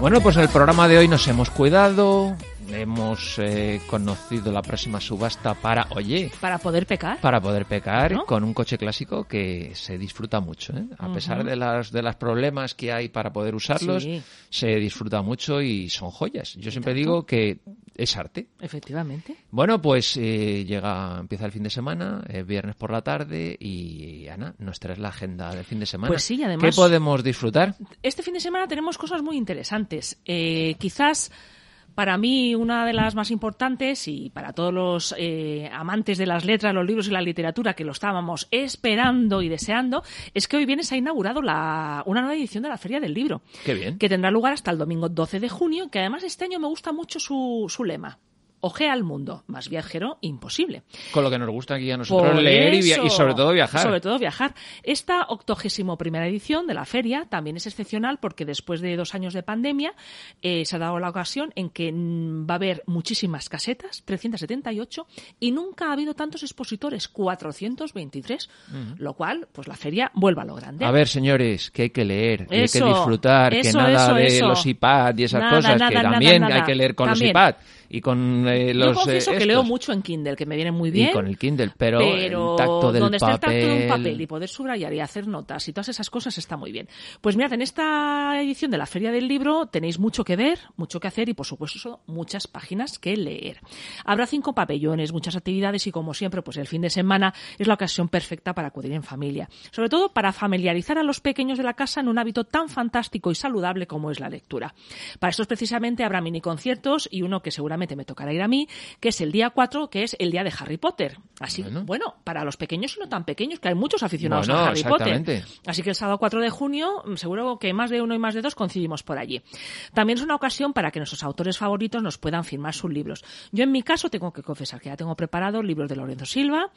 Bueno, pues en el programa de hoy nos hemos cuidado, hemos eh, conocido la próxima subasta para, oye, Para poder pecar. para poder pecar ¿No? con un coche clásico que se disfruta mucho, ¿eh? A pesar de las de los problemas que hay para poder usarlos, Sí. se disfruta mucho y son joyas. Yo siempre digo que es arte. Efectivamente. Bueno, pues eh, llega, empieza el fin de semana, eh, viernes por la tarde y Ana, nos traes la agenda del fin de semana. Pues sí, además- ¿Qué podemos disfrutar? Este fin de semana tenemos cosas muy interesantes. Eh, quizás para mí una de las más importantes y para todos los eh, amantes de las letras, los libros y la literatura que lo estábamos esperando y deseando es que hoy viene se ha inaugurado la, una nueva edición de la Feria del Libro. Qué bien. Que tendrá lugar hasta el domingo 12 de junio, que además este año me gusta mucho su, su lema. Ojea al mundo, más viajero imposible. Con lo que nos gusta aquí a nosotros Por leer y, via- y eso. sobre todo viajar. Sobre todo viajar. Esta octogésimo primera edición de la feria también es excepcional porque después de dos años de pandemia eh, se ha dado la ocasión en que va a haber muchísimas casetas, 378, y nunca ha habido tantos expositores, 423, lo cual, pues la feria vuelve a lo grande. A ver, señores, que hay que leer, que hay Eso, que disfrutar, que eso, nada eso, de eso. los iPad y esas Nada, cosas, nada, que nada, también hay que leer con También. los iPad y con eh, Yo confieso eh, que leo mucho en Kindle, que me viene muy bien. y con el Kindle, pero, pero el tacto del donde está el tacto de un papel, papel y poder subrayar y hacer notas y todas esas cosas está muy bien. Pues mirad, en esta edición de la Feria del Libro tenéis mucho que ver, mucho que hacer y por supuesto muchas páginas que leer. Habrá cinco pabellones, muchas actividades y como siempre, pues el fin de semana es la ocasión perfecta para acudir en familia. Sobre todo para familiarizar a los pequeños de la casa en un hábito tan fantástico y saludable como es la lectura. Para estos precisamente habrá mini conciertos y uno que seguramente me tocará ir a mí, que es el día 4, que es el día de Harry Potter. Así, Bueno. bueno, para los pequeños y no tan pequeños, que hay muchos aficionados Bueno, a Harry Potter. Así que el sábado 4 de junio, mm, seguro que más de uno y más de dos coincidimos por allí. También es una ocasión para que nuestros autores favoritos nos puedan firmar sus libros. Yo, en mi caso, tengo que confesar que ya tengo preparados libros de Lorenzo Silva,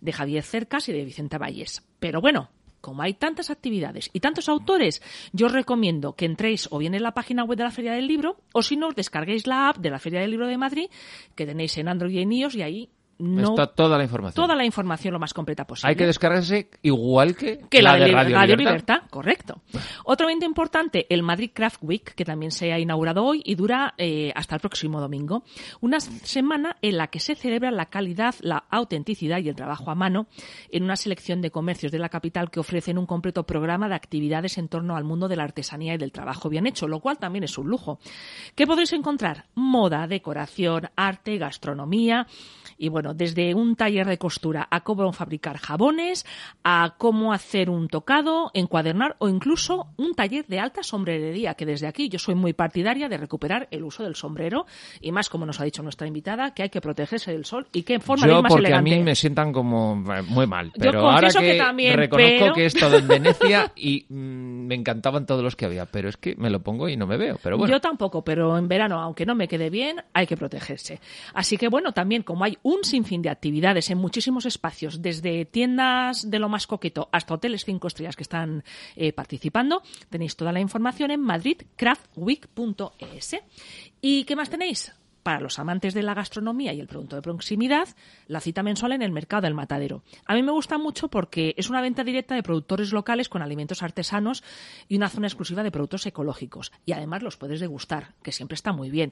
de Javier Cercas y de Vicente Valles. Pero bueno. Como hay tantas actividades y tantos autores, yo os recomiendo que entréis o bien en la página web de la Feria del Libro o si no, descarguéis la app de la Feria del Libro de Madrid que tenéis en Android y en iOS y ahí no está toda la información. toda la información lo más completa posible. Hay que descargarse igual que, Que la, de Radio, Radio, Libertad. Libertad, correcto. Otro evento importante, el Madrid Craft Week, que también se ha inaugurado hoy y dura eh, hasta el próximo domingo. Una semana en la que se celebra la calidad, la autenticidad y el trabajo a mano en una selección de comercios de la capital que ofrecen un completo programa de actividades en torno al mundo de la artesanía y del trabajo bien hecho, lo cual también es un lujo. ¿Qué podréis encontrar? Moda, decoración, arte, gastronomía. Y bueno, desde un taller de costura a cómo fabricar jabones, a cómo hacer un tocado, encuadernar o incluso un taller de alta sombrerería, que desde aquí yo soy muy partidaria de recuperar el uso del sombrero y más como nos ha dicho nuestra invitada, que hay que protegerse del sol y qué forma de Yo ir más porque elegante. a mí me sientan como eh, muy mal, Yo pero ahora confieso que, que también, reconozco pero- que he estado en Venecia y mm, me encantaban todos los que había, pero es que me lo pongo y no me veo, pero bueno. Yo tampoco, pero en verano, aunque no me quede bien, hay que protegerse. Así que bueno, también como hay un sinfín de actividades en muchísimos espacios, desde tiendas de lo más coqueto hasta hoteles cinco estrellas que están eh, participando, tenéis toda la información en madridcraftweek.es. ¿Y qué más tenéis? Para los amantes de la gastronomía y el producto de proximidad, la cita mensual en el mercado del matadero. A mí me gusta mucho porque es una venta directa de productores locales con alimentos artesanos y una zona exclusiva de productos ecológicos. Y además los puedes degustar, que siempre está muy bien.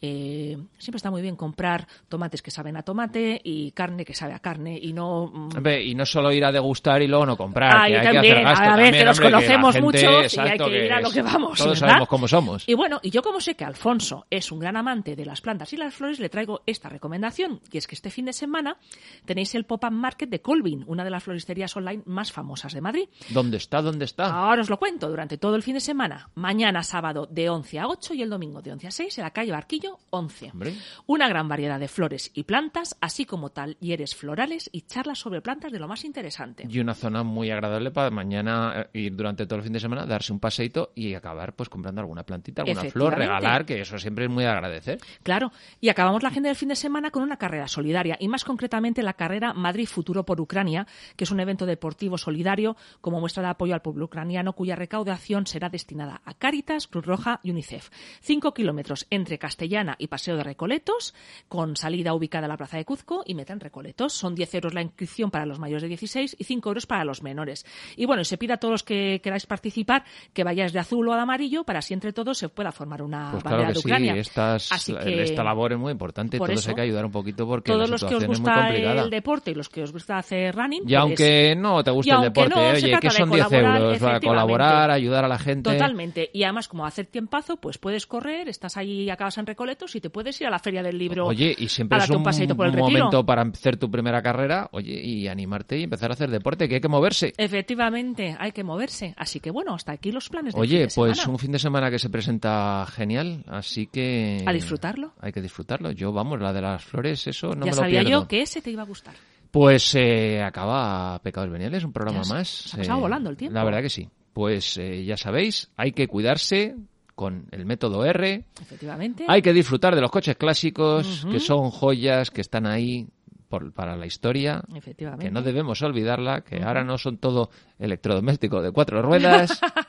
Eh, siempre está muy bien comprar tomates que saben a tomate y carne que sabe a carne y no... mm, Hombre, y no solo ir a degustar y luego no comprar, que hay también, que hacer gasto a ver, también, que nos conocemos gente- muchos y hay exacto, que ir a lo que vamos, Todos ¿verdad? sabemos cómo somos. Y bueno, y yo como sé que Alfonso es un gran amante de las plantas plantas y las flores le traigo esta recomendación, y es que este fin de semana tenéis el Pop-Up Market de Colvin, una de las floristerías online más famosas de Madrid. ¿Dónde está? ¿Dónde está? Ahora os lo cuento, durante todo el fin de semana, mañana sábado de 11 a 8 y el domingo de 11 a 6 en la calle Barquillo 11. Hombre. Una gran variedad de flores y plantas, así como talleres florales y charlas sobre plantas de lo más interesante. Y una zona muy agradable para mañana eh, ir durante todo el fin de semana, darse un paseito y acabar pues comprando alguna plantita, alguna flor, regalar, que eso siempre es muy de agradecer. Claro, y acabamos la agenda del fin de semana con una carrera solidaria y más concretamente la carrera Madrid Futuro por Ucrania, que es un evento deportivo solidario como muestra de apoyo al pueblo ucraniano cuya recaudación será destinada a Cáritas, Cruz Roja y UNICEF. Cinco kilómetros entre Castellana y Paseo de Recoletos, con salida ubicada en la Plaza de Cuzco y meta en Recoletos. Son 10 euros la inscripción para los mayores de 16 y 5 euros para los menores. Y bueno, se pide a todos los que queráis participar que vayáis de azul o de amarillo para así entre todos se pueda formar una Pues bandera claro de sí, Ucrania. estas- Así que- esta labor es muy importante, por todos eso, hay que ayudar un poquito porque todos la los que os situación es muy gusta complicada. el deporte y los que os gusta hacer running, Y pues, aunque no te guste el deporte, no, oye, que de son 10 colaborar, euros para colaborar, ayudar a la gente. Totalmente. Y además, como hacer tiempazo, pues puedes correr, estás ahí y acabas en Recoletos y te puedes ir a la Feria del Libro Oye, y siempre es un, por el momento para hacer tu primera carrera, oye, y animarte y empezar a hacer deporte, que hay que moverse. Efectivamente, hay que moverse. Así que bueno, hasta aquí los planes fin Oye, de pues semana. un fin de semana que se presenta genial, así que... A disfrutarlo. Hay que disfrutarlo. Yo, vamos, la de las flores, eso no ya me lo sabía pierdo. yo que ese te iba a gustar. Pues eh, acaba Pecados Veniales, un programa se- más. se ha pasado Eh, volando el tiempo. La verdad que sí. Pues eh, ya sabéis, hay que cuidarse con el método R, Efectivamente. hay que disfrutar de los coches clásicos, que son joyas, que están ahí por- para la historia, Efectivamente. que no debemos olvidarla, que ahora no son todo electrodomésticos de cuatro ruedas,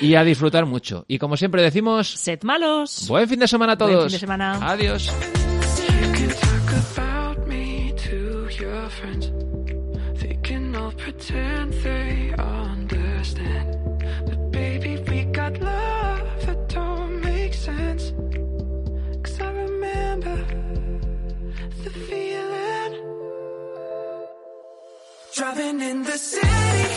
y a disfrutar mucho. Y como siempre decimos, Sed malos. buen fin de semana a Buen todos. fin de semana. Adiós. You can talk about me to your friends. They can all pretend they understand. But baby, we got love that don't make sense. Cause I remember the feeling. Driving in the city